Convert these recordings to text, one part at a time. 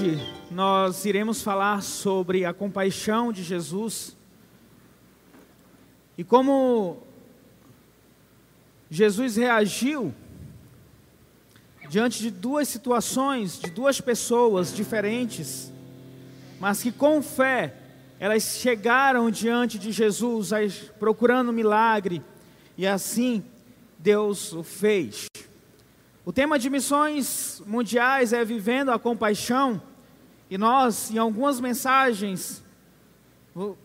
Hoje nós iremos falar sobre a compaixão de Jesus e como Jesus reagiu diante de duas situações, de duas pessoas diferentes, mas que com fé elas chegaram diante de Jesus procurando milagre e assim Deus o fez. O tema de missões mundiais é Vivendo a Compaixão, e nós, em algumas mensagens,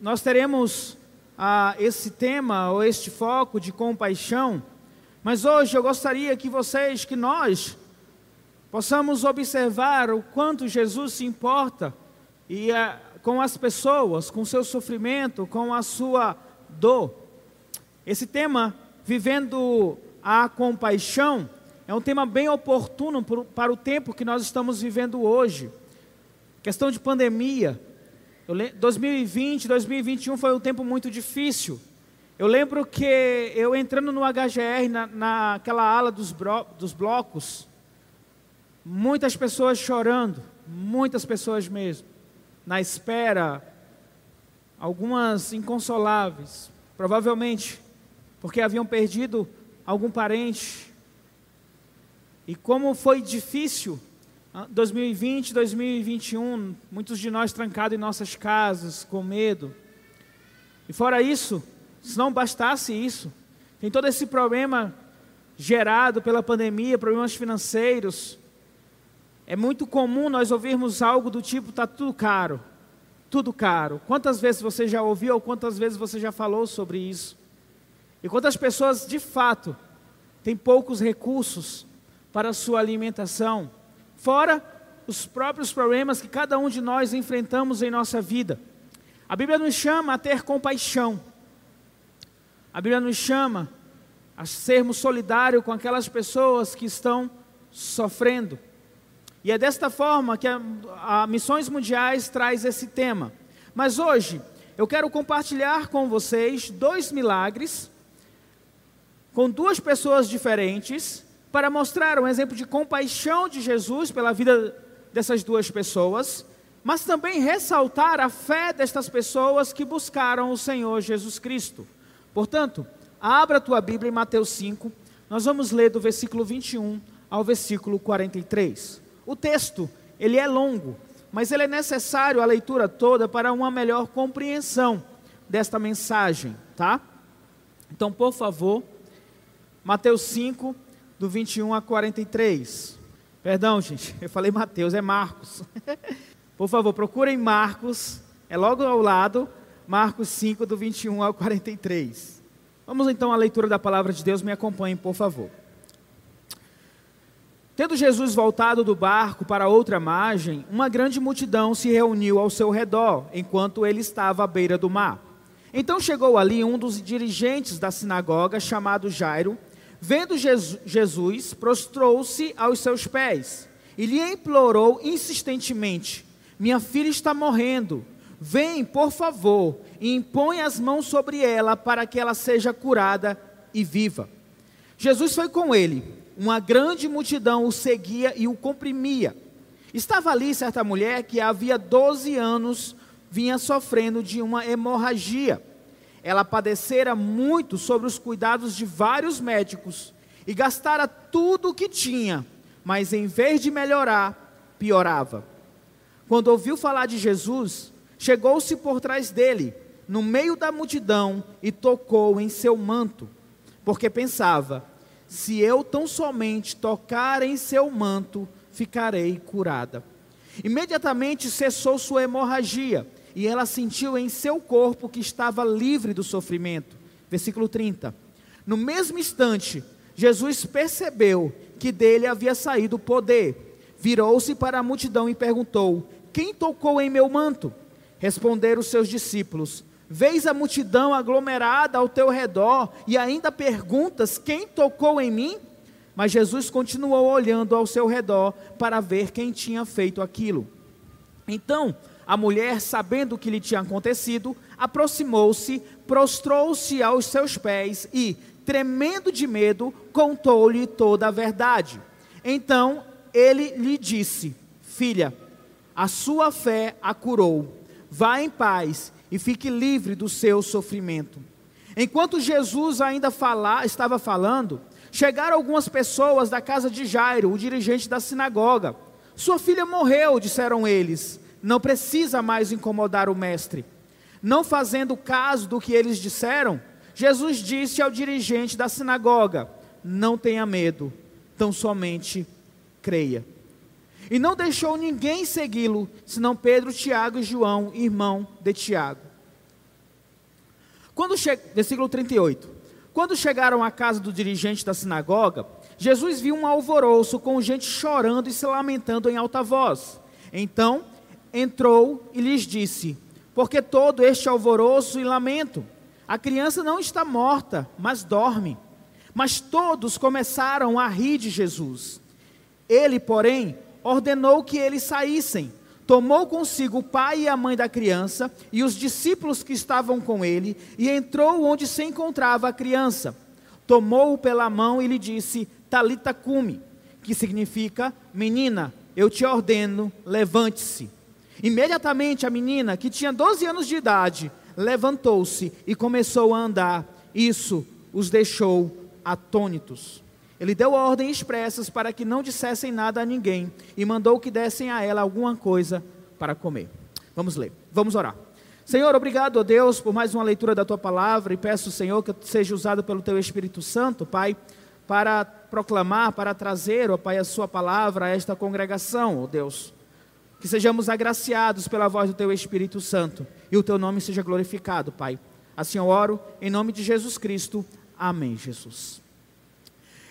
nós teremos ah, esse tema ou este foco de compaixão, mas hoje eu gostaria que vocês, que nós, possamos observar o quanto Jesus se importa e ah, com as pessoas, com seu sofrimento, com a sua dor. Esse tema, Vivendo a Compaixão, é um tema bem oportuno para o tempo que nós estamos vivendo hoje. Questão de pandemia. 2020, 2021 foi um tempo muito difícil. Eu lembro que eu entrando no HGR, na, naquela ala dos, bro, dos blocos, muitas pessoas chorando, muitas pessoas mesmo, na espera, algumas inconsoláveis, provavelmente porque haviam perdido algum parente, e como foi difícil 2020, ah, 2021, muitos de nós trancados em nossas casas, com medo. E fora isso, se não bastasse isso, tem todo esse problema gerado pela pandemia, problemas financeiros. É muito comum nós ouvirmos algo do tipo: está tudo caro, tudo caro. Quantas vezes você já ouviu ou quantas vezes você já falou sobre isso? E quantas pessoas de fato têm poucos recursos para a sua alimentação, fora os próprios problemas que cada um de nós enfrentamos em nossa vida. A Bíblia nos chama a ter compaixão. A Bíblia nos chama a sermos solidários com aquelas pessoas que estão sofrendo. E é desta forma que a, a Missões Mundiais traz esse tema. Mas hoje eu quero compartilhar com vocês dois milagres com duas pessoas diferentes para mostrar um exemplo de compaixão de Jesus pela vida dessas duas pessoas, mas também ressaltar a fé destas pessoas que buscaram o Senhor Jesus Cristo. Portanto, abra a tua Bíblia em Mateus 5, nós vamos ler do versículo 21 ao versículo 43. O texto, ele é longo, mas ele é necessário a leitura toda para uma melhor compreensão desta mensagem, tá? Então, por favor, Mateus 5, do 21 a 43. Perdão, gente, eu falei Mateus, é Marcos. Por favor, procurem Marcos, é logo ao lado, Marcos 5, do 21 ao 43. Vamos então à leitura da palavra de Deus, me acompanhem, por favor. Tendo Jesus voltado do barco para outra margem, uma grande multidão se reuniu ao seu redor, enquanto ele estava à beira do mar. Então chegou ali um dos dirigentes da sinagoga, chamado Jairo, Vendo Jesus, prostrou-se aos seus pés e lhe implorou insistentemente: Minha filha está morrendo. Vem, por favor, e impõe as mãos sobre ela para que ela seja curada e viva. Jesus foi com ele. Uma grande multidão o seguia e o comprimia. Estava ali certa mulher que havia 12 anos vinha sofrendo de uma hemorragia ela padecera muito sobre os cuidados de vários médicos e gastara tudo o que tinha, mas em vez de melhorar, piorava. Quando ouviu falar de Jesus, chegou-se por trás dele, no meio da multidão, e tocou em seu manto, porque pensava: se eu tão somente tocar em seu manto, ficarei curada. Imediatamente cessou sua hemorragia e ela sentiu em seu corpo que estava livre do sofrimento. Versículo 30. No mesmo instante, Jesus percebeu que dele havia saído o poder. Virou-se para a multidão e perguntou: Quem tocou em meu manto? Responderam seus discípulos: Vês a multidão aglomerada ao teu redor e ainda perguntas: Quem tocou em mim? Mas Jesus continuou olhando ao seu redor para ver quem tinha feito aquilo. Então, a mulher, sabendo o que lhe tinha acontecido, aproximou-se, prostrou-se aos seus pés e, tremendo de medo, contou-lhe toda a verdade. Então ele lhe disse: Filha, a sua fé a curou. Vá em paz e fique livre do seu sofrimento. Enquanto Jesus ainda estava falando, chegaram algumas pessoas da casa de Jairo, o dirigente da sinagoga. Sua filha morreu, disseram eles. Não precisa mais incomodar o mestre. Não fazendo caso do que eles disseram, Jesus disse ao dirigente da sinagoga: Não tenha medo, tão somente creia. E não deixou ninguém segui-lo, senão Pedro, Tiago e João, irmão de Tiago. Quando che... Versículo 38. Quando chegaram à casa do dirigente da sinagoga, Jesus viu um alvoroço com gente chorando e se lamentando em alta voz. Então entrou e lhes disse: Porque todo este alvoroço e lamento? A criança não está morta, mas dorme. Mas todos começaram a rir de Jesus. Ele, porém, ordenou que eles saíssem. Tomou consigo o pai e a mãe da criança e os discípulos que estavam com ele e entrou onde se encontrava a criança. Tomou-o pela mão e lhe disse: Talita cume, que significa: Menina, eu te ordeno, levante-se. Imediatamente a menina, que tinha 12 anos de idade, levantou-se e começou a andar. Isso os deixou atônitos. Ele deu ordens expressas para que não dissessem nada a ninguém e mandou que dessem a ela alguma coisa para comer. Vamos ler, vamos orar. Senhor, obrigado a Deus por mais uma leitura da tua palavra e peço, Senhor, que seja usado pelo teu Espírito Santo, Pai, para proclamar, para trazer, ó Pai, a sua palavra a esta congregação, ó Deus. Que sejamos agraciados pela voz do teu Espírito Santo e o teu nome seja glorificado, Pai. Assim eu oro, em nome de Jesus Cristo. Amém, Jesus.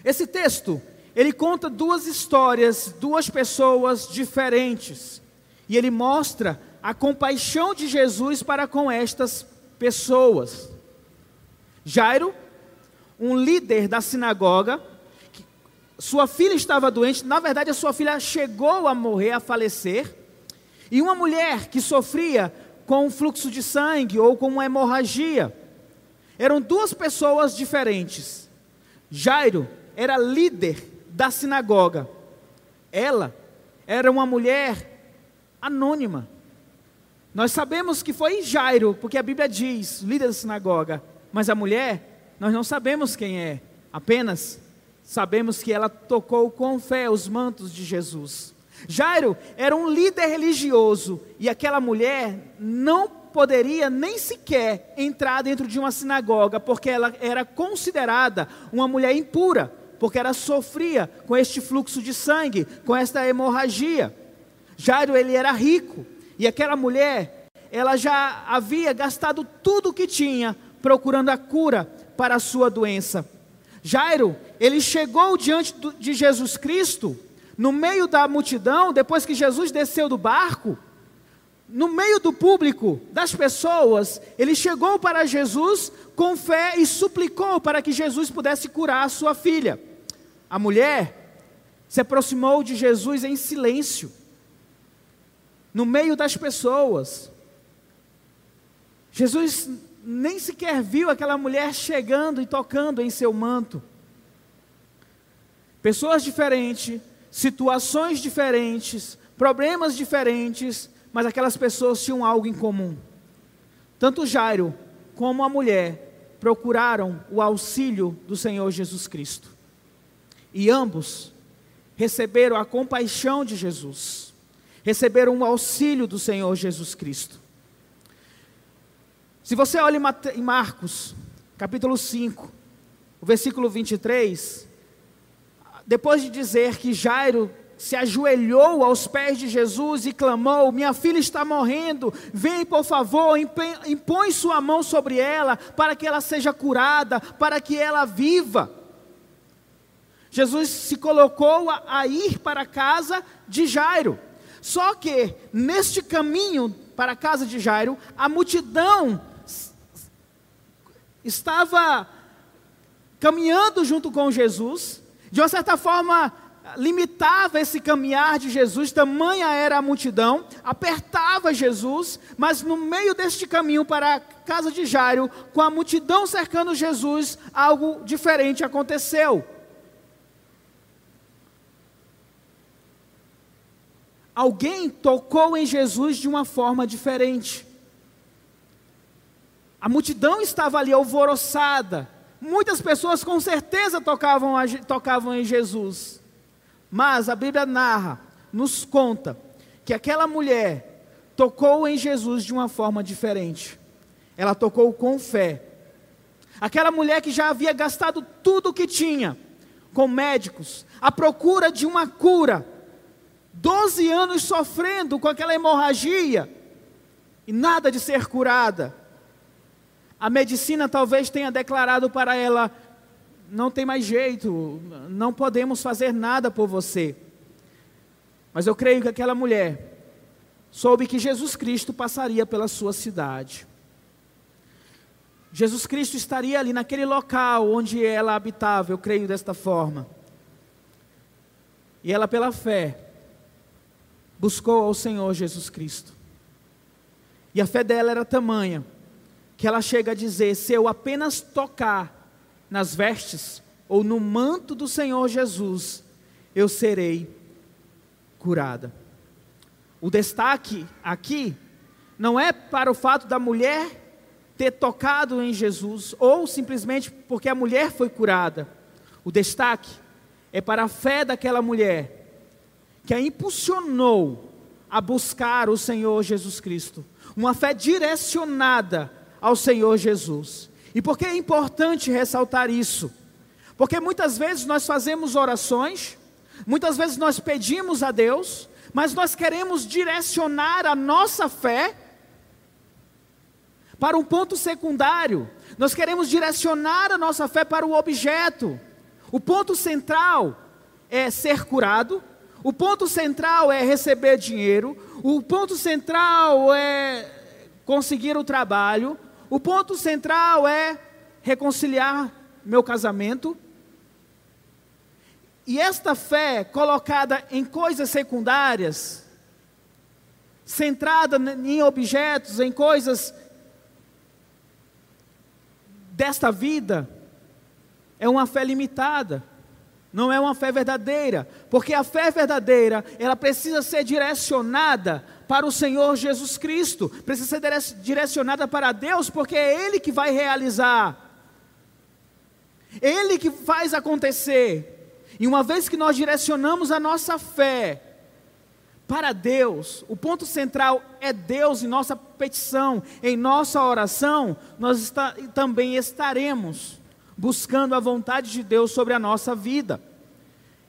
Esse texto, ele conta duas histórias, duas pessoas diferentes. E ele mostra a compaixão de Jesus para com estas pessoas. Jairo, um líder da sinagoga, sua filha estava doente, na verdade a sua filha chegou a morrer, a falecer, e uma mulher que sofria com um fluxo de sangue ou com uma hemorragia. Eram duas pessoas diferentes. Jairo era líder da sinagoga. Ela era uma mulher anônima. Nós sabemos que foi Jairo, porque a Bíblia diz, líder da sinagoga, mas a mulher, nós não sabemos quem é, apenas sabemos que ela tocou com fé os mantos de Jesus. Jairo era um líder religioso e aquela mulher não poderia nem sequer entrar dentro de uma sinagoga, porque ela era considerada uma mulher impura porque ela sofria com este fluxo de sangue, com esta hemorragia. Jairo, ele era rico, e aquela mulher, ela já havia gastado tudo o que tinha procurando a cura para a sua doença. Jairo, ele chegou diante de Jesus Cristo, no meio da multidão, depois que Jesus desceu do barco, no meio do público, das pessoas, ele chegou para Jesus com fé e suplicou para que Jesus pudesse curar a sua filha. A mulher se aproximou de Jesus em silêncio, no meio das pessoas. Jesus nem sequer viu aquela mulher chegando e tocando em seu manto. Pessoas diferentes, situações diferentes, problemas diferentes, mas aquelas pessoas tinham algo em comum. Tanto Jairo como a mulher procuraram o auxílio do Senhor Jesus Cristo. E ambos receberam a compaixão de Jesus, receberam o auxílio do Senhor Jesus Cristo. Se você olha em Marcos, capítulo 5, o versículo 23, depois de dizer que Jairo se ajoelhou aos pés de Jesus e clamou: Minha filha está morrendo, vem por favor, impõe sua mão sobre ela, para que ela seja curada, para que ela viva. Jesus se colocou a, ir para a casa de Jairo. Só que, neste caminho para a casa de Jairo, a multidão estava caminhando junto com Jesus, de uma certa forma limitava esse caminhar de Jesus, tamanha era a multidão, apertava Jesus, mas no meio deste caminho para a casa de Jairo, com a multidão cercando Jesus, algo diferente aconteceu. alguém tocou em Jesus de uma forma diferente. A multidão estava ali alvoroçada. Muitas pessoas com certeza tocavam, tocavam em Jesus. Mas a Bíblia narra, nos conta, que aquela mulher tocou em Jesus de uma forma diferente. Ela tocou com fé. Aquela mulher que já havia gastado tudo o que tinha com médicos, à procura de uma cura, 12 anos sofrendo com aquela hemorragia e nada de ser curada. A medicina talvez tenha declarado para ela: não tem mais jeito, não podemos fazer nada por você. Mas eu creio que aquela mulher soube que Jesus Cristo passaria pela sua cidade. Jesus Cristo estaria ali naquele local onde ela habitava, eu creio desta forma. E ela, pela fé, buscou ao Senhor Jesus Cristo. E a fé dela era tamanha que ela chega a dizer: se eu apenas tocar nas vestes ou no manto do Senhor Jesus, eu serei curada. O destaque aqui não é para o fato da mulher ter tocado em Jesus, ou simplesmente porque a mulher foi curada. O destaque é para a fé daquela mulher, que a impulsionou a buscar o Senhor Jesus Cristo. Uma fé direcionada ao Senhor Jesus. E por que é importante ressaltar isso? Porque muitas vezes nós fazemos orações, muitas vezes nós pedimos a Deus, mas nós queremos direcionar a nossa fé para um ponto secundário. Nós queremos direcionar a nossa fé para o objeto. O ponto central é ser curado, o ponto central é receber dinheiro, o ponto central é conseguir o trabalho, o ponto central é reconciliar meu casamento. E esta fé colocada em coisas secundárias, centrada em objetos, em coisas desta vida é uma fé limitada, não é uma fé verdadeira, porque a fé verdadeira, ela precisa ser direcionada para o Senhor Jesus Cristo, precisa ser direcionada para Deus, porque é Ele que vai realizar, Ele que faz acontecer. E uma vez que nós direcionamos a nossa fé para Deus, o ponto central é Deus em nossa petição, em nossa oração, nós está, também estaremos buscando a vontade de Deus sobre a nossa vida.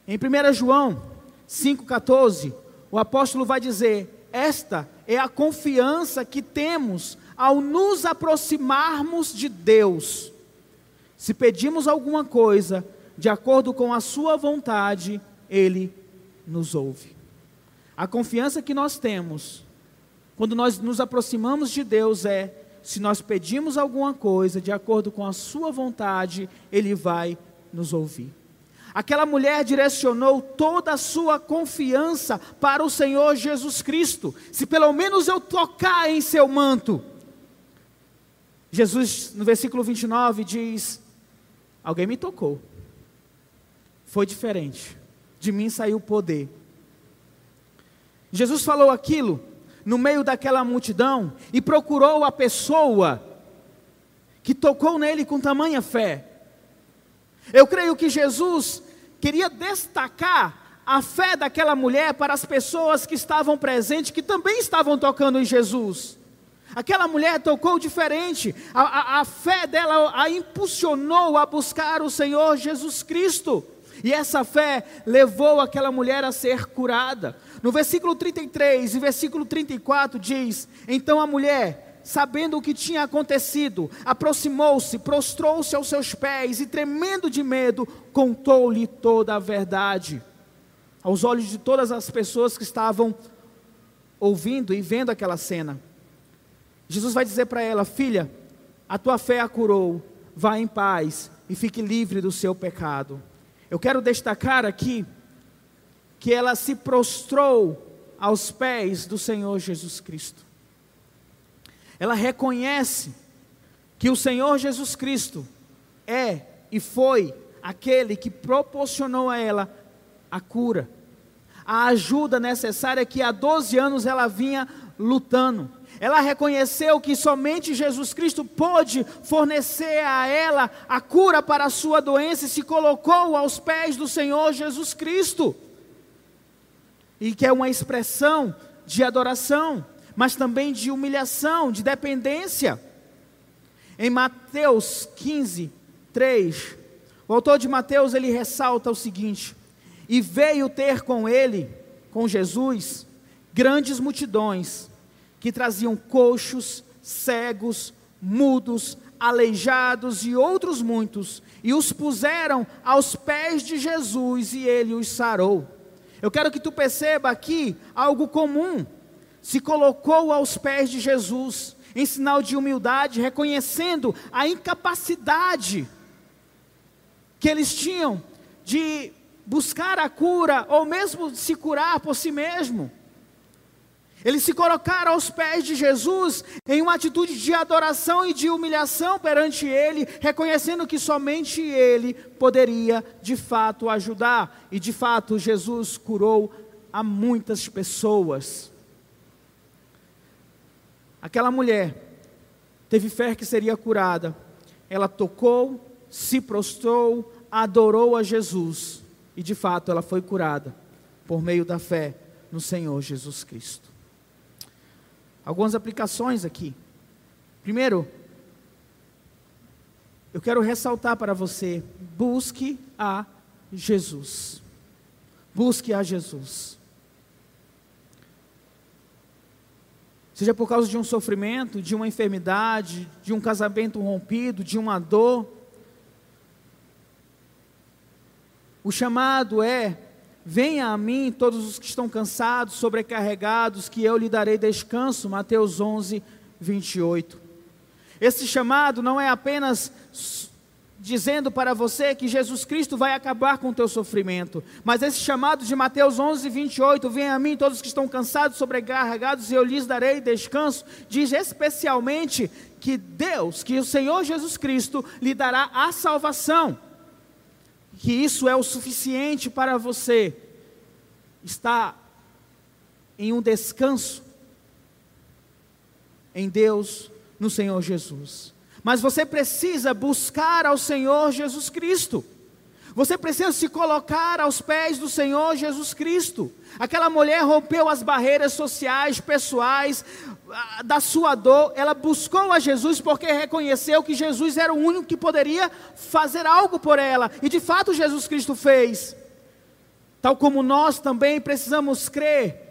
Em 1 João 5,14, o apóstolo vai dizer: Esta é a confiança que temos ao nos aproximarmos de Deus. Se pedimos alguma coisa de acordo com a Sua vontade, Ele nos ouve. A confiança que nós temos quando nós nos aproximamos de Deus é: se nós pedimos alguma coisa de acordo com a Sua vontade, Ele vai nos ouvir. Aquela mulher direcionou toda a sua confiança para o Senhor Jesus Cristo. Se pelo menos eu tocar em seu manto. Jesus, no versículo 29, diz: Alguém me tocou. Foi diferente. De mim saiu o poder. Jesus falou aquilo no meio daquela multidão e procurou a pessoa que tocou nele com tamanha fé. Eu creio que Jesus queria destacar a fé daquela mulher para as pessoas que estavam presentes, que também estavam tocando em Jesus. Aquela mulher tocou diferente, a, a, a fé dela a impulsionou a buscar o Senhor Jesus Cristo. E essa fé levou aquela mulher a ser curada. No versículo 33 e versículo 34 diz: Então a mulher, sabendo o que tinha acontecido, aproximou-se, prostrou-se aos seus pés e, tremendo de medo, contou-lhe toda a verdade. Aos olhos de todas as pessoas que estavam ouvindo e vendo aquela cena. Jesus vai dizer para ela: Filha, a tua fé a curou, vá em paz e fique livre do seu pecado. Eu quero destacar aqui que ela se prostrou aos pés do Senhor Jesus Cristo. Ela reconhece que o Senhor Jesus Cristo é e foi aquele que proporcionou a ela a cura, a ajuda necessária que há 12 anos ela vinha lutando. Ela reconheceu que somente Jesus Cristo pôde fornecer a ela a cura para a sua doença e se colocou aos pés do Senhor Jesus Cristo. E que é uma expressão de adoração, mas também de humilhação, de dependência. Em Mateus 15, 3, o autor de Mateus ele ressalta o seguinte: E veio ter com ele, com Jesus, grandes multidões que traziam coxos, cegos, mudos, aleijados e outros muitos, e os puseram aos pés de Jesus e ele os sarou. Eu quero que tu perceba aqui algo comum. Se colocou aos pés de Jesus, em sinal de humildade, reconhecendo a incapacidade que eles tinham de buscar a cura ou mesmo se curar por si mesmo. Eles se colocaram aos pés de Jesus em uma atitude de adoração e de humilhação perante Ele, reconhecendo que somente Ele poderia de fato ajudar. E de fato, Jesus curou a muitas pessoas. Aquela mulher teve fé que seria curada. Ela tocou, se prostrou, adorou a Jesus. E de fato ela foi curada por meio da fé no Senhor Jesus Cristo. Algumas aplicações aqui. Primeiro, eu quero ressaltar para você: busque a Jesus. Busque a Jesus. Seja por causa de um sofrimento, de uma enfermidade, de um casamento rompido, de uma dor. O chamado é Venha a mim todos os que estão cansados, sobrecarregados, que eu lhe darei descanso. Mateus 11, 28. Esse chamado não é apenas dizendo para você que Jesus Cristo vai acabar com o teu sofrimento, mas esse chamado de Mateus 11, 28, venha a mim todos que estão cansados, sobrecarregados, e eu lhes darei descanso, diz especialmente que Deus, que o Senhor Jesus Cristo lhe dará a salvação que isso é o suficiente para você estar em um descanso em Deus, no Senhor Jesus. Mas você precisa buscar ao Senhor Jesus Cristo. Você precisa se colocar aos pés do Senhor Jesus Cristo. Aquela mulher rompeu as barreiras sociais, pessoais, da sua dor, ela buscou a Jesus porque reconheceu que Jesus era o único que poderia fazer algo por ela, e de fato Jesus Cristo fez. Tal como nós também precisamos crer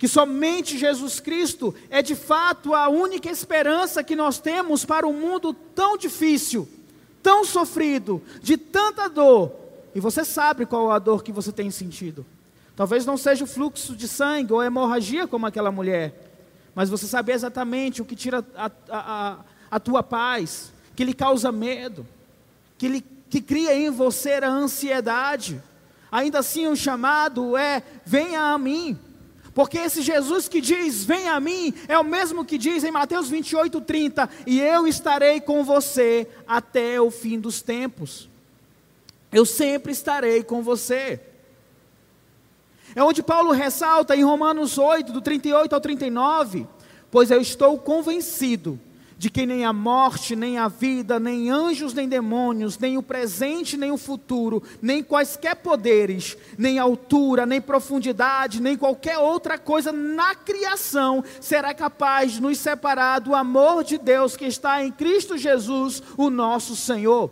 que somente Jesus Cristo é de fato a única esperança que nós temos para um mundo tão difícil, tão sofrido, de tanta dor. E você sabe qual a dor que você tem sentido. Talvez não seja o fluxo de sangue ou hemorragia como aquela mulher mas você saber exatamente o que tira a, a, a tua paz, que lhe causa medo, que, lhe, que cria em você a ansiedade. Ainda assim, o chamado é: venha a mim. Porque esse Jesus que diz, venha a mim, é o mesmo que diz em Mateus 28, 30, e eu estarei com você até o fim dos tempos. Eu sempre estarei com você. É onde Paulo ressalta em Romanos 8, do 38 ao 39, pois eu estou convencido de que nem a morte, nem a vida, nem anjos, nem demônios, nem o presente, nem o futuro, nem quaisquer poderes, nem altura, nem profundidade, nem qualquer outra coisa na criação será capaz de nos separar do amor de Deus que está em Cristo Jesus, o nosso Senhor.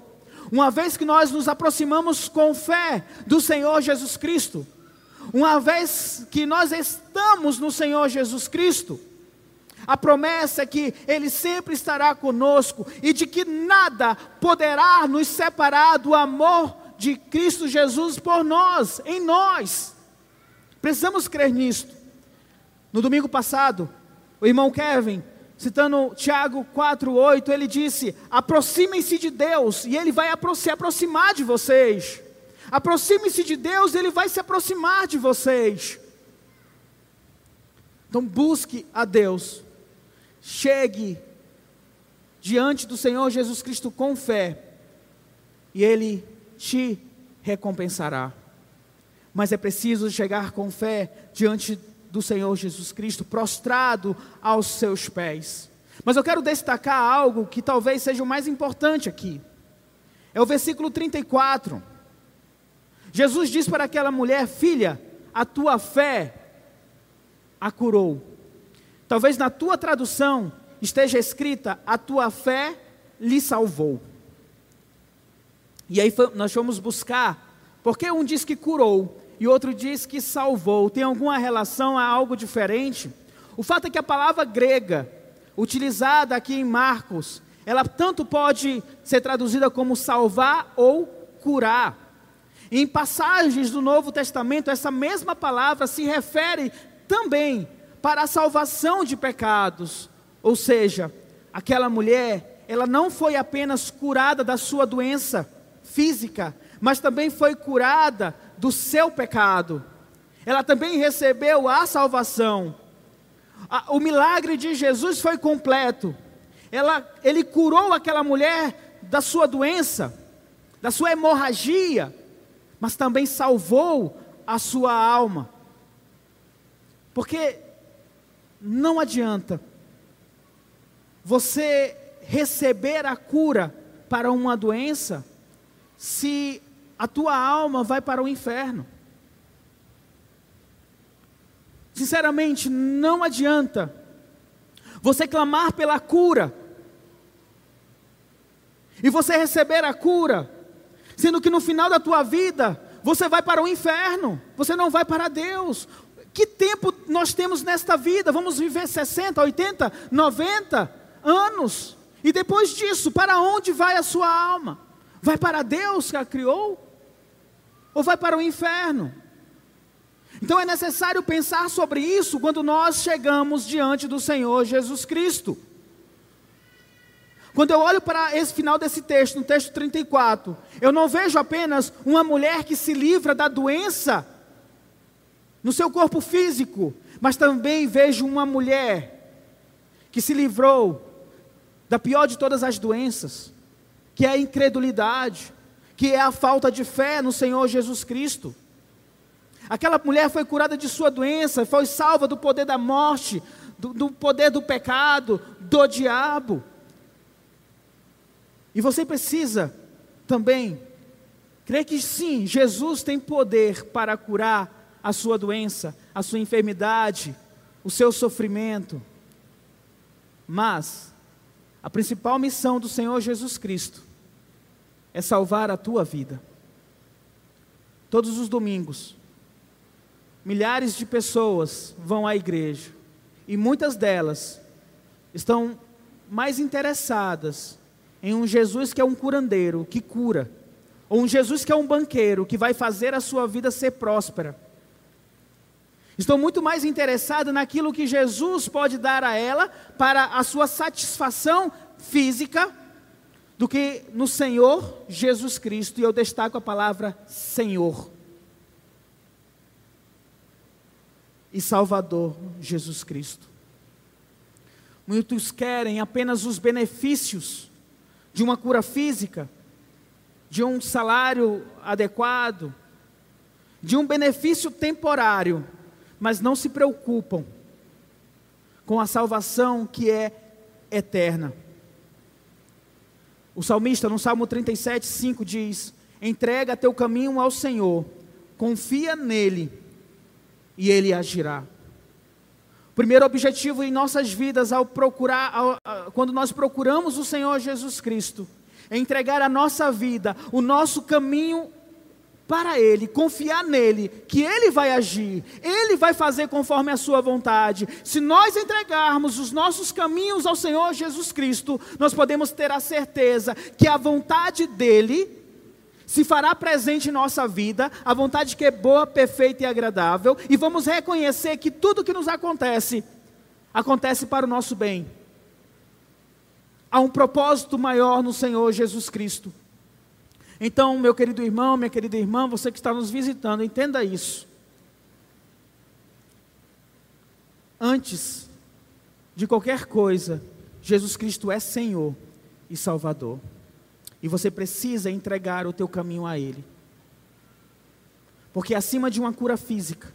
Uma vez que nós nos aproximamos com fé do Senhor Jesus Cristo, uma vez que nós estamos no Senhor Jesus Cristo, a promessa é que Ele sempre estará conosco e de que nada poderá nos separar do amor de Cristo Jesus por nós, em nós. Precisamos crer nisto. No domingo passado, o irmão Kevin, citando Tiago 4,8, ele disse: aproximem-se de Deus e Ele vai se aproximar de vocês. Aproxime-se de Deus, Ele vai se aproximar de vocês. Então busque a Deus. Chegue diante do Senhor Jesus Cristo com fé, e Ele te recompensará. mas é preciso chegar com fé diante do Senhor Jesus Cristo, prostrado aos seus pés. Mas eu quero destacar algo que talvez seja o mais importante aqui. É o versículo 34. Jesus diz para aquela mulher: Filha, a tua fé a curou. Talvez na tua tradução esteja escrita: A tua fé lhe salvou. E aí nós fomos buscar, porque um diz que curou e outro diz que salvou. Tem alguma relação a algo diferente? O fato é que a palavra grega, utilizada aqui em Marcos, ela tanto pode ser traduzida como salvar ou curar. Em passagens do Novo Testamento, essa mesma palavra se refere também para a salvação de pecados. Ou seja, aquela mulher, ela não foi apenas curada da sua doença física, mas também foi curada do seu pecado. Ela também recebeu a salvação. O milagre de Jesus foi completo. Ela, ele curou aquela mulher da sua doença, da sua hemorragia, mas também salvou a sua alma. Porque não adianta você receber a cura para uma doença se a tua alma vai para o inferno. Sinceramente, não adianta você clamar pela cura e você receber a cura, sendo que no final da tua vida você vai para o inferno, você não vai para Deus. Que tempo nós temos nesta vida? Vamos viver 60, 80, 90 anos. E depois disso, para onde vai a sua alma? Vai para Deus que a criou? Ou vai para o inferno? Então é necessário pensar sobre isso quando nós chegamos diante do Senhor Jesus Cristo. Quando eu olho para esse final desse texto, no texto 34, eu não vejo apenas uma mulher que se livra da doença no seu corpo físico, mas também vejo uma mulher que se livrou da pior de todas as doenças, que é a incredulidade, que é a falta de fé no Senhor Jesus Cristo. Aquela mulher foi curada de sua doença, foi salva do poder da morte, do, do poder do pecado, do diabo. E você precisa também crer que sim, Jesus tem poder para curar a sua doença, a sua enfermidade, o seu sofrimento. Mas a principal missão do Senhor Jesus Cristo é salvar a tua vida. Todos os domingos, milhares de pessoas vão à igreja e muitas delas estão mais interessadas em um Jesus que é um curandeiro, que cura, ou um Jesus que é um banqueiro, que vai fazer a sua vida ser próspera. Estou muito mais interessado naquilo que Jesus pode dar a ela para a sua satisfação física do que no Senhor Jesus Cristo, e eu destaco a palavra Senhor. E Salvador Jesus Cristo. Muitos querem apenas os benefícios de uma cura física, de um salário adequado, de um benefício temporário, mas não se preocupam com a salvação que é eterna. O salmista, no Salmo 37, 5 diz: Entrega teu caminho ao Senhor, confia nele e ele agirá. O primeiro objetivo em nossas vidas, ao procurar, ao, quando nós procuramos o Senhor Jesus Cristo, é entregar a nossa vida, o nosso caminho para Ele, confiar nele, que Ele vai agir, Ele vai fazer conforme a Sua vontade. Se nós entregarmos os nossos caminhos ao Senhor Jesus Cristo, nós podemos ter a certeza que a vontade dEle se fará presente em nossa vida, a vontade que é boa, perfeita e agradável, e vamos reconhecer que tudo que nos acontece, acontece para o nosso bem. Há um propósito maior no Senhor Jesus Cristo. Então, meu querido irmão, minha querida irmã, você que está nos visitando, entenda isso. Antes de qualquer coisa, Jesus Cristo é Senhor e Salvador. E você precisa entregar o teu caminho a Ele. Porque acima de uma cura física,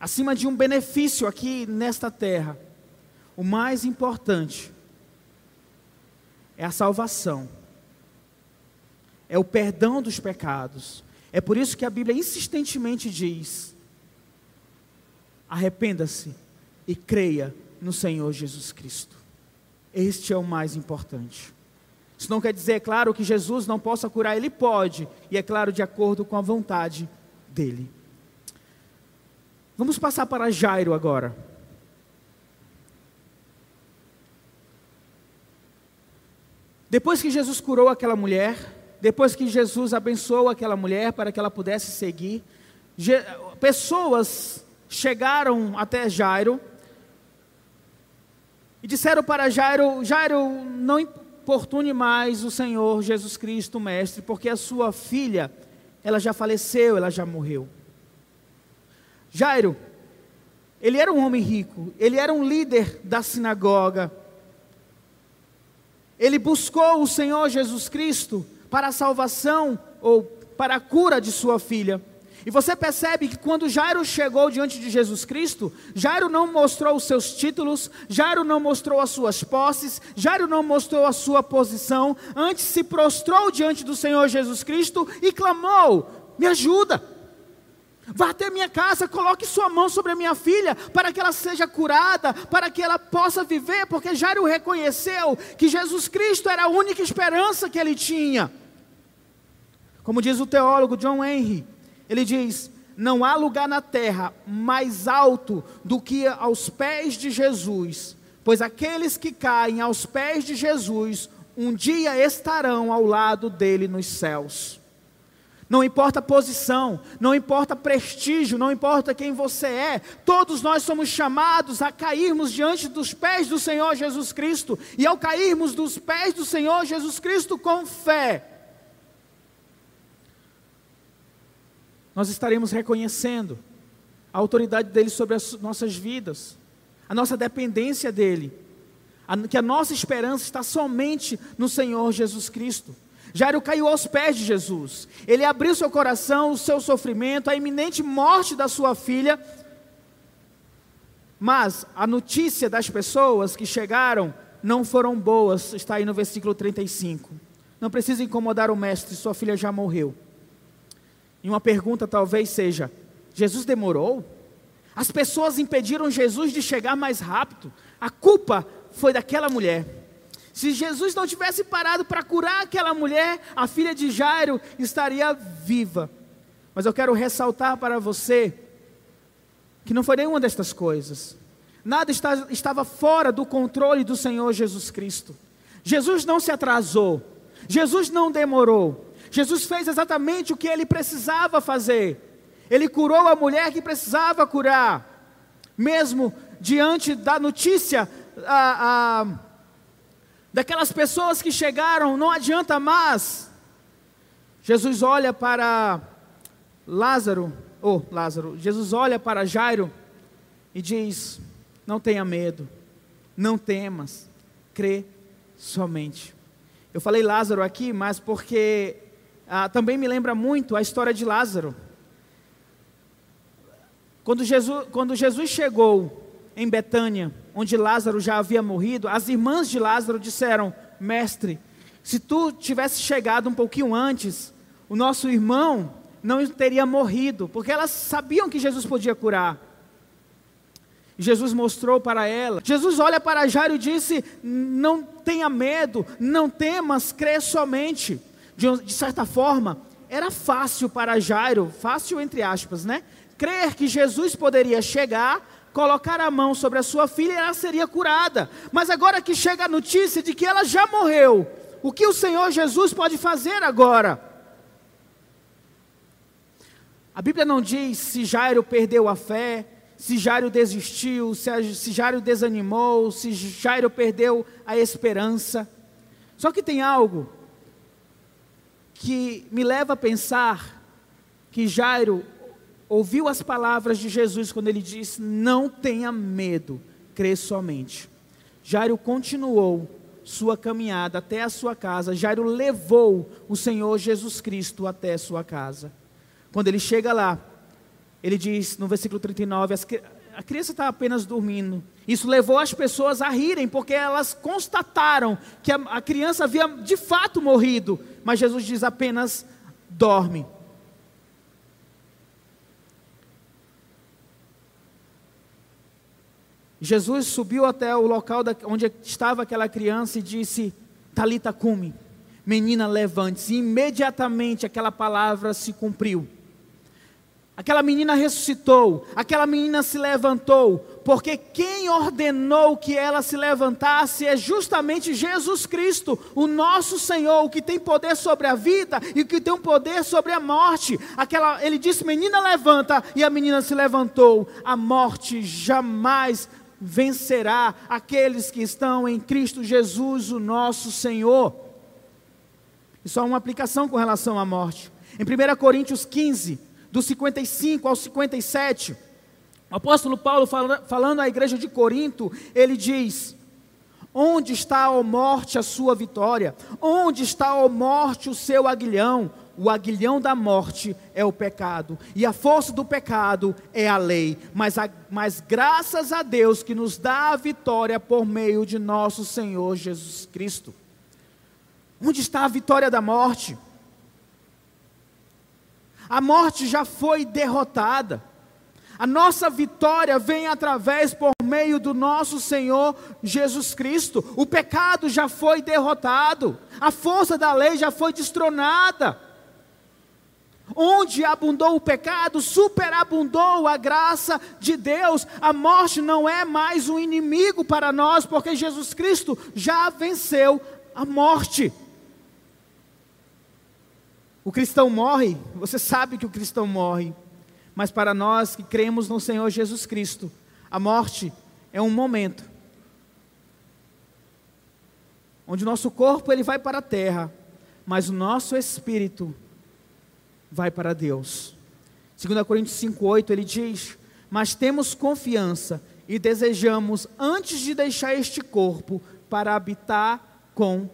acima de um benefício aqui nesta terra, o mais importante é a salvação, é o perdão dos pecados. É por isso que a Bíblia insistentemente diz: arrependa-se e creia no Senhor Jesus Cristo. Este é o mais importante. Isso não quer dizer, é claro, que Jesus não possa curar, ele pode, e é claro, de acordo com a vontade dele. Vamos passar para Jairo agora. Depois que Jesus curou aquela mulher, depois que Jesus abençoou aquela mulher para que ela pudesse seguir, pessoas chegaram até Jairo e disseram para Jairo: Jairo, não importune mais o Senhor Jesus Cristo, mestre, porque a sua filha, ela já faleceu, ela já morreu. Jairo, ele era um homem rico, ele era um líder da sinagoga, ele buscou o Senhor Jesus Cristo para a salvação ou para a cura de sua filha. E você percebe que quando Jairo chegou diante de Jesus Cristo, Jairo não mostrou os seus títulos, Jairo não mostrou as suas posses, Jairo não mostrou a sua posição, antes se prostrou diante do Senhor Jesus Cristo e clamou: Me ajuda. Vá até minha casa, coloque sua mão sobre a minha filha, para que ela seja curada, para que ela possa viver, porque Jairo reconheceu que Jesus Cristo era a única esperança que ele tinha. Como diz o teólogo John Henry, ele diz: Não há lugar na terra mais alto do que aos pés de Jesus, pois aqueles que caem aos pés de Jesus, um dia estarão ao lado dele nos céus. Não importa posição, não importa prestígio, não importa quem você é, todos nós somos chamados a cairmos diante dos pés do Senhor Jesus Cristo, e ao cairmos dos pés do Senhor Jesus Cristo com fé, nós estaremos reconhecendo a autoridade dele sobre as nossas vidas, a nossa dependência dele, que a nossa esperança está somente no Senhor Jesus Cristo. Jairo caiu aos pés de Jesus. Ele abriu seu coração, o seu sofrimento, a iminente morte da sua filha. Mas a notícia das pessoas que chegaram não foram boas, está aí no versículo 35. Não precisa incomodar o mestre, sua filha já morreu. E uma pergunta talvez seja: Jesus demorou? As pessoas impediram Jesus de chegar mais rápido. A culpa foi daquela mulher. Se Jesus não tivesse parado para curar aquela mulher, a filha de Jairo estaria viva. Mas eu quero ressaltar para você que não foi nenhuma destas coisas. Nada está, estava fora do controle do Senhor Jesus Cristo. Jesus não se atrasou. Jesus não demorou. Jesus fez exatamente o que ele precisava fazer. Ele curou a mulher que precisava curar. Mesmo diante da notícia, a, a daquelas pessoas que chegaram, não adianta mais. Jesus olha para Lázaro, ou oh, Lázaro, Jesus olha para Jairo e diz: Não tenha medo, não temas, crê somente. Eu falei Lázaro aqui, mas porque ah, também me lembra muito a história de Lázaro. Quando Jesus, quando Jesus chegou em Betânia, onde Lázaro já havia morrido, as irmãs de Lázaro disseram: Mestre, se tu tivesse chegado um pouquinho antes, o nosso irmão não teria morrido, porque elas sabiam que Jesus podia curar. Jesus mostrou para ela. Jesus olha para Jairo e disse: Não tenha medo, não temas, crê somente. De, de certa forma, era fácil para Jairo, fácil entre aspas, né? Crer que Jesus poderia chegar colocar a mão sobre a sua filha e ela seria curada. Mas agora que chega a notícia de que ela já morreu, o que o Senhor Jesus pode fazer agora? A Bíblia não diz se Jairo perdeu a fé, se Jairo desistiu, se Jairo desanimou, se Jairo perdeu a esperança. Só que tem algo que me leva a pensar que Jairo ouviu as palavras de Jesus quando ele disse: Não tenha medo, crê somente. Jairo continuou sua caminhada até a sua casa. Jairo levou o Senhor Jesus Cristo até a sua casa. Quando ele chega lá, ele diz no versículo 39: a criança está apenas dormindo. Isso levou as pessoas a rirem, porque elas constataram que a, a criança havia de fato morrido. Mas Jesus diz apenas: dorme. Jesus subiu até o local da, onde estava aquela criança e disse: Talita cume, menina levante-se. Imediatamente aquela palavra se cumpriu. Aquela menina ressuscitou, aquela menina se levantou, porque quem ordenou que ela se levantasse é justamente Jesus Cristo, o nosso Senhor, o que tem poder sobre a vida e o que tem um poder sobre a morte. Aquela, ele disse: Menina, levanta, e a menina se levantou. A morte jamais vencerá aqueles que estão em Cristo Jesus, o nosso Senhor. E só uma aplicação com relação à morte. Em 1 Coríntios 15, do 55 ao 57, o apóstolo Paulo falando à igreja de Corinto, ele diz: Onde está, a morte, a sua vitória? Onde está, a morte, o seu aguilhão? O aguilhão da morte é o pecado, e a força do pecado é a lei. Mas, a, mas graças a Deus que nos dá a vitória por meio de nosso Senhor Jesus Cristo. Onde está a vitória da morte? A morte já foi derrotada. A nossa vitória vem através por meio do nosso Senhor Jesus Cristo. O pecado já foi derrotado. A força da lei já foi destronada. Onde abundou o pecado, superabundou a graça de Deus. A morte não é mais um inimigo para nós, porque Jesus Cristo já venceu a morte. O cristão morre, você sabe que o cristão morre, mas para nós que cremos no Senhor Jesus Cristo, a morte é um momento onde o nosso corpo ele vai para a terra, mas o nosso espírito vai para Deus. 2 Coríntios 5:8 ele diz: "Mas temos confiança e desejamos antes de deixar este corpo para habitar com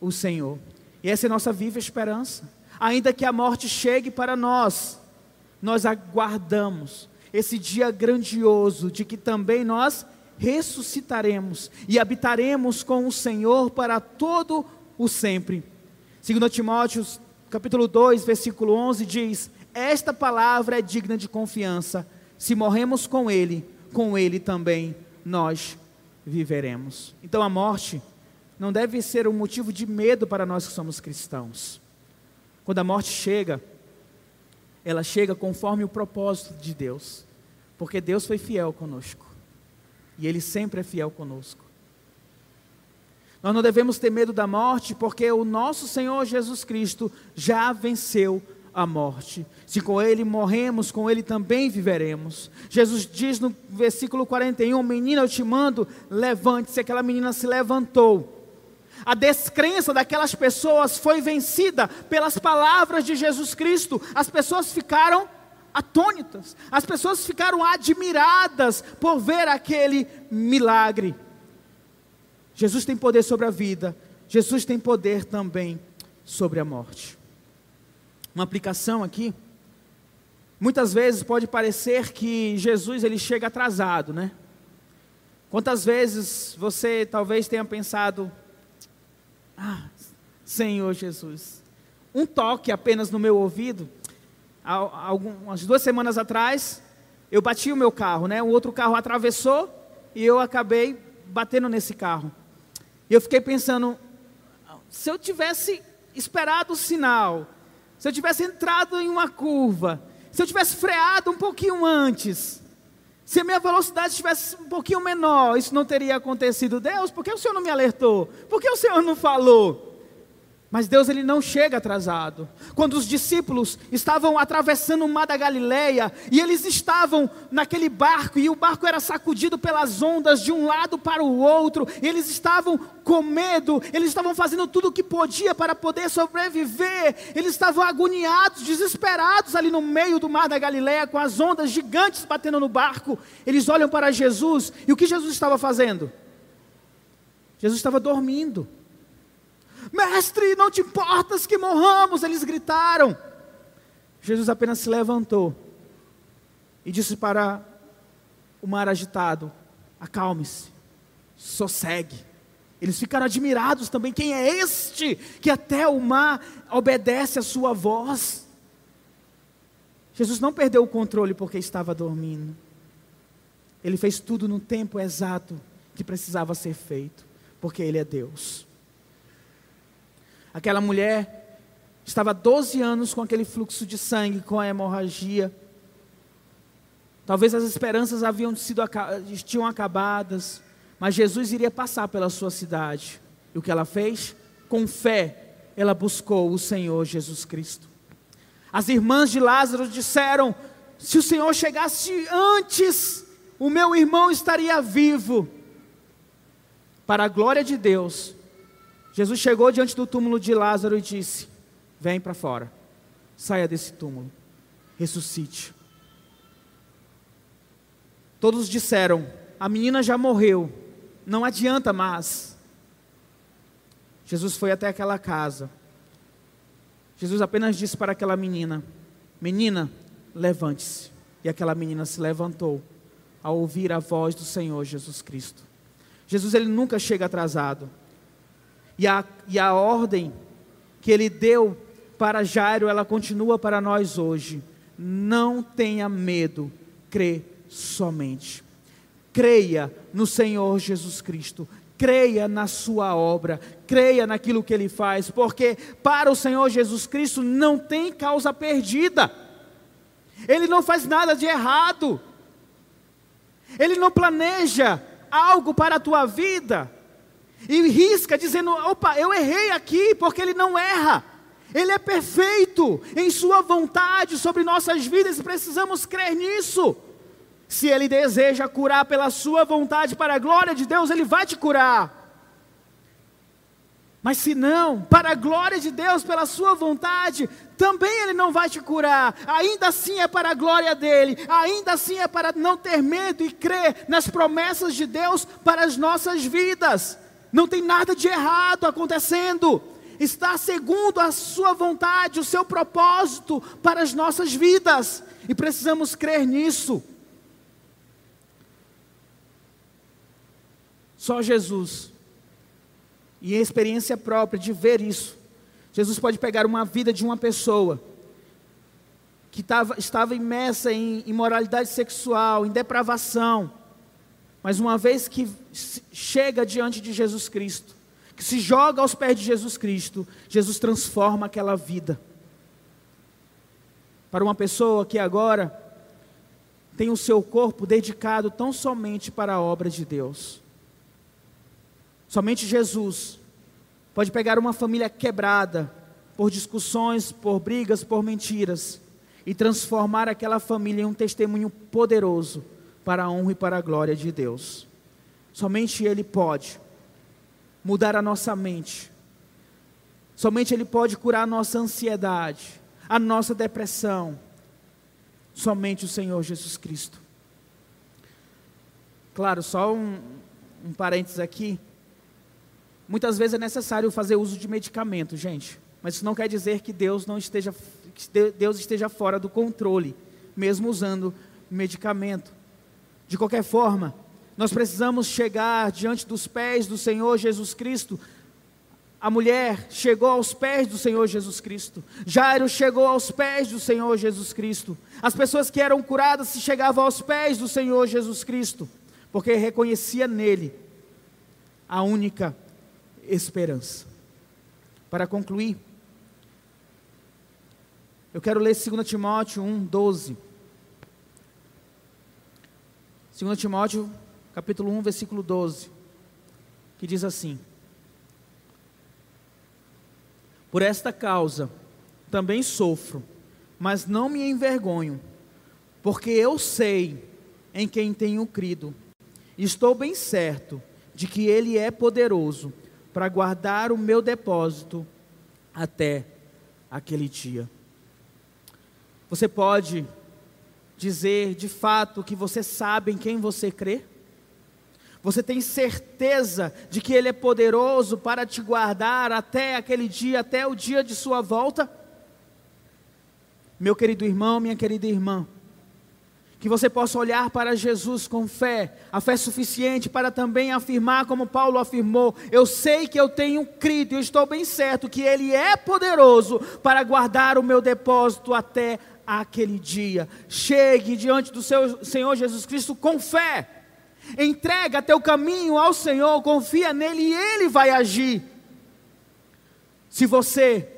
o Senhor." E essa é a nossa viva esperança ainda que a morte chegue para nós, nós aguardamos esse dia grandioso de que também nós ressuscitaremos e habitaremos com o Senhor para todo o sempre. Segundo Timóteo, capítulo 2, versículo 11 diz: Esta palavra é digna de confiança. Se morremos com ele, com ele também nós viveremos. Então a morte não deve ser um motivo de medo para nós que somos cristãos. Quando a morte chega, ela chega conforme o propósito de Deus, porque Deus foi fiel conosco e Ele sempre é fiel conosco. Nós não devemos ter medo da morte, porque o nosso Senhor Jesus Cristo já venceu a morte. Se com Ele morremos, com Ele também viveremos. Jesus diz no versículo 41: Menina, eu te mando, levante-se. Aquela menina se levantou. A descrença daquelas pessoas foi vencida pelas palavras de Jesus Cristo. As pessoas ficaram atônitas, as pessoas ficaram admiradas por ver aquele milagre. Jesus tem poder sobre a vida, Jesus tem poder também sobre a morte. Uma aplicação aqui. Muitas vezes pode parecer que Jesus ele chega atrasado, né? Quantas vezes você talvez tenha pensado, ah, Senhor Jesus. Um toque apenas no meu ouvido. Algumas duas semanas atrás, eu bati o meu carro, né? O outro carro atravessou e eu acabei batendo nesse carro. E eu fiquei pensando, se eu tivesse esperado o sinal, se eu tivesse entrado em uma curva, se eu tivesse freado um pouquinho antes, se a minha velocidade estivesse um pouquinho menor, isso não teria acontecido. Deus, por que o Senhor não me alertou? Por que o Senhor não falou? Mas Deus ele não chega atrasado. Quando os discípulos estavam atravessando o mar da Galileia e eles estavam naquele barco e o barco era sacudido pelas ondas de um lado para o outro, eles estavam com medo, eles estavam fazendo tudo o que podia para poder sobreviver. Eles estavam agoniados, desesperados ali no meio do mar da Galileia com as ondas gigantes batendo no barco. Eles olham para Jesus e o que Jesus estava fazendo? Jesus estava dormindo. Mestre, não te importas que morramos, eles gritaram. Jesus apenas se levantou e disse para o mar agitado: Acalme-se, sossegue. Eles ficaram admirados também. Quem é este que até o mar obedece a sua voz? Jesus não perdeu o controle porque estava dormindo. Ele fez tudo no tempo exato que precisava ser feito, porque Ele é Deus. Aquela mulher estava 12 anos com aquele fluxo de sangue, com a hemorragia. Talvez as esperanças haviam sido tinham acabadas, mas Jesus iria passar pela sua cidade. E o que ela fez? Com fé, ela buscou o Senhor Jesus Cristo. As irmãs de Lázaro disseram: se o Senhor chegasse antes, o meu irmão estaria vivo. Para a glória de Deus, Jesus chegou diante do túmulo de Lázaro e disse: Vem para fora, saia desse túmulo, ressuscite. Todos disseram: A menina já morreu, não adianta mais. Jesus foi até aquela casa. Jesus apenas disse para aquela menina: Menina, levante-se. E aquela menina se levantou ao ouvir a voz do Senhor Jesus Cristo. Jesus ele nunca chega atrasado. E a, e a ordem que ele deu para Jairo, ela continua para nós hoje. Não tenha medo, crê somente. Creia no Senhor Jesus Cristo. Creia na sua obra, creia naquilo que ele faz, porque para o Senhor Jesus Cristo não tem causa perdida. Ele não faz nada de errado. Ele não planeja algo para a tua vida e risca dizendo: opa, eu errei aqui, porque Ele não erra. Ele é perfeito em Sua vontade sobre nossas vidas e precisamos crer nisso. Se Ele deseja curar pela Sua vontade, para a glória de Deus, Ele vai te curar. Mas se não, para a glória de Deus, pela sua vontade, também Ele não vai te curar. Ainda assim é para a glória dEle, ainda assim é para não ter medo e crer nas promessas de Deus para as nossas vidas. Não tem nada de errado acontecendo. Está segundo a sua vontade, o seu propósito para as nossas vidas. E precisamos crer nisso. Só Jesus e a experiência própria de ver isso. Jesus pode pegar uma vida de uma pessoa que tava, estava imersa em imoralidade sexual, em depravação, mas uma vez que chega diante de Jesus Cristo, que se joga aos pés de Jesus Cristo, Jesus transforma aquela vida. Para uma pessoa que agora tem o seu corpo dedicado tão somente para a obra de Deus. Somente Jesus pode pegar uma família quebrada por discussões, por brigas, por mentiras e transformar aquela família em um testemunho poderoso para a honra e para a glória de Deus. Somente Ele pode mudar a nossa mente. Somente Ele pode curar a nossa ansiedade, a nossa depressão. Somente o Senhor Jesus Cristo. Claro, só um, um parênteses aqui. Muitas vezes é necessário fazer uso de medicamento, gente. Mas isso não quer dizer que Deus não esteja, que Deus esteja fora do controle, mesmo usando medicamento. De qualquer forma, nós precisamos chegar diante dos pés do Senhor Jesus Cristo. A mulher chegou aos pés do Senhor Jesus Cristo. Jairo chegou aos pés do Senhor Jesus Cristo. As pessoas que eram curadas se chegavam aos pés do Senhor Jesus Cristo, porque reconhecia nele a única esperança. Para concluir, eu quero ler 2 Timóteo 1, 12. 2 Timóteo, capítulo 1, versículo 12, que diz assim: Por esta causa também sofro, mas não me envergonho, porque eu sei em quem tenho crido, estou bem certo de que Ele é poderoso para guardar o meu depósito até aquele dia. Você pode dizer de fato que você sabe em quem você crê? Você tem certeza de que Ele é poderoso para te guardar até aquele dia, até o dia de sua volta? Meu querido irmão, minha querida irmã, que você possa olhar para Jesus com fé, a fé suficiente para também afirmar, como Paulo afirmou: Eu sei que eu tenho crido, e estou bem certo que Ele é poderoso para guardar o meu depósito até aquele dia. Chegue diante do seu Senhor Jesus Cristo com fé, entrega teu caminho ao Senhor, confia nele e Ele vai agir. Se você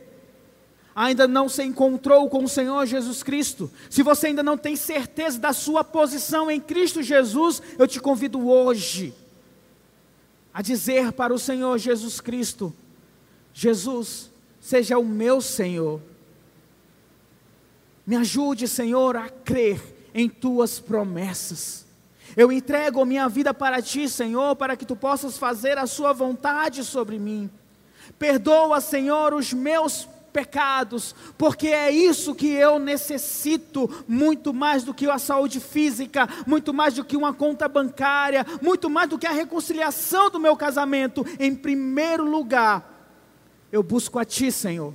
ainda não se encontrou com o Senhor Jesus Cristo, se você ainda não tem certeza da sua posição em Cristo Jesus, eu te convido hoje a dizer para o Senhor Jesus Cristo: Jesus, seja o meu Senhor. Me ajude, Senhor, a crer em tuas promessas. Eu entrego minha vida para ti, Senhor, para que tu possas fazer a sua vontade sobre mim. Perdoa, Senhor, os meus pecados, porque é isso que eu necessito, muito mais do que a saúde física, muito mais do que uma conta bancária, muito mais do que a reconciliação do meu casamento. Em primeiro lugar, eu busco a Ti, Senhor,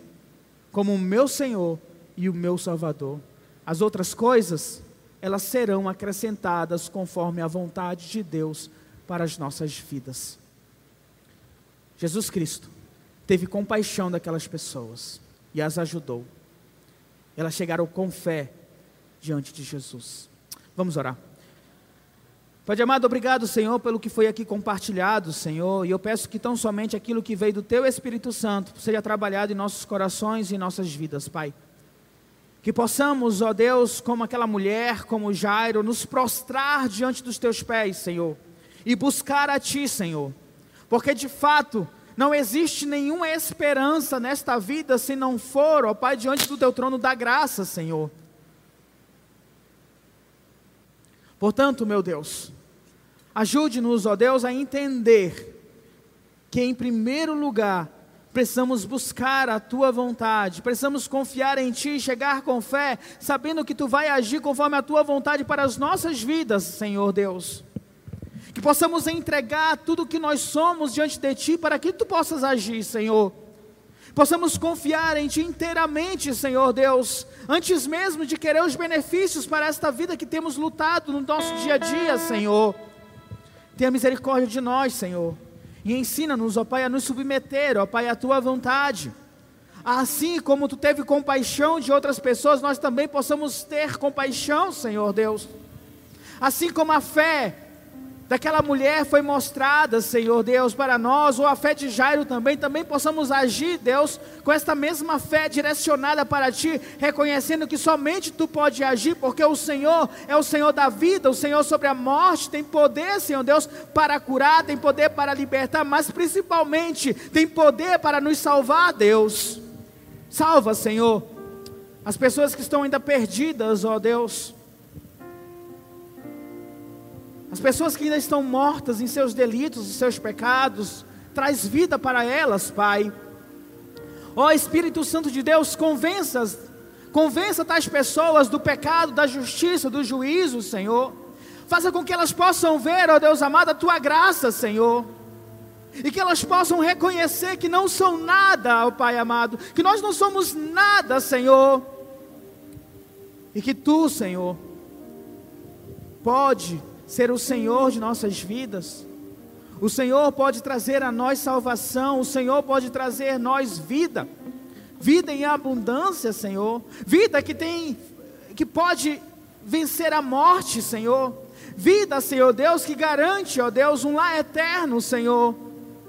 como o meu Senhor e o meu Salvador. As outras coisas, elas serão acrescentadas conforme a vontade de Deus para as nossas vidas. Jesus Cristo teve compaixão daquelas pessoas e as ajudou. Elas chegaram com fé diante de Jesus. Vamos orar. Pai amado, obrigado, Senhor, pelo que foi aqui compartilhado, Senhor, e eu peço que tão somente aquilo que veio do Teu Espírito Santo seja trabalhado em nossos corações e em nossas vidas, Pai. Que possamos, ó Deus, como aquela mulher, como Jairo, nos prostrar diante dos Teus pés, Senhor, e buscar a Ti, Senhor, porque de fato, não existe nenhuma esperança nesta vida se não for, ó Pai, diante do teu trono da graça, Senhor. Portanto, meu Deus, ajude-nos, ó Deus, a entender que, em primeiro lugar, precisamos buscar a tua vontade, precisamos confiar em ti, chegar com fé, sabendo que tu vai agir conforme a tua vontade para as nossas vidas, Senhor Deus que possamos entregar tudo o que nós somos diante de Ti, para que Tu possas agir, Senhor. Possamos confiar em Ti inteiramente, Senhor Deus, antes mesmo de querer os benefícios para esta vida que temos lutado no nosso dia a dia, Senhor. Tenha misericórdia de nós, Senhor, e ensina-nos, ó Pai, a nos submeter, ó Pai, à Tua vontade. Assim como Tu teve compaixão de outras pessoas, nós também possamos ter compaixão, Senhor Deus. Assim como a fé daquela mulher foi mostrada, Senhor Deus, para nós, ou a fé de Jairo também, também possamos agir, Deus, com esta mesma fé direcionada para Ti, reconhecendo que somente Tu pode agir, porque o Senhor é o Senhor da vida, o Senhor sobre a morte, tem poder, Senhor Deus, para curar, tem poder para libertar, mas principalmente tem poder para nos salvar, Deus. Salva, Senhor, as pessoas que estão ainda perdidas, ó Deus as pessoas que ainda estão mortas em seus delitos, em seus pecados, traz vida para elas, Pai. Ó Espírito Santo de Deus, convença, convença tais pessoas do pecado, da justiça, do juízo, Senhor. Faça com que elas possam ver, ó Deus amado, a tua graça, Senhor. E que elas possam reconhecer que não são nada, ó Pai amado, que nós não somos nada, Senhor. E que tu, Senhor, pode ser o Senhor de nossas vidas. O Senhor pode trazer a nós salvação, o Senhor pode trazer a nós vida. Vida em abundância, Senhor. Vida que tem que pode vencer a morte, Senhor. Vida, Senhor Deus, que garante, ó Deus, um lar eterno, Senhor.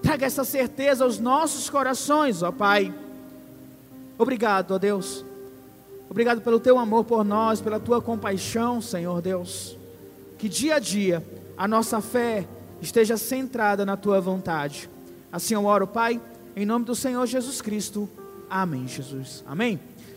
Traga essa certeza aos nossos corações, ó Pai. Obrigado, ó Deus. Obrigado pelo teu amor por nós, pela tua compaixão, Senhor Deus que dia a dia a nossa fé esteja centrada na tua vontade. Assim eu oro, Pai, em nome do Senhor Jesus Cristo. Amém, Jesus. Amém.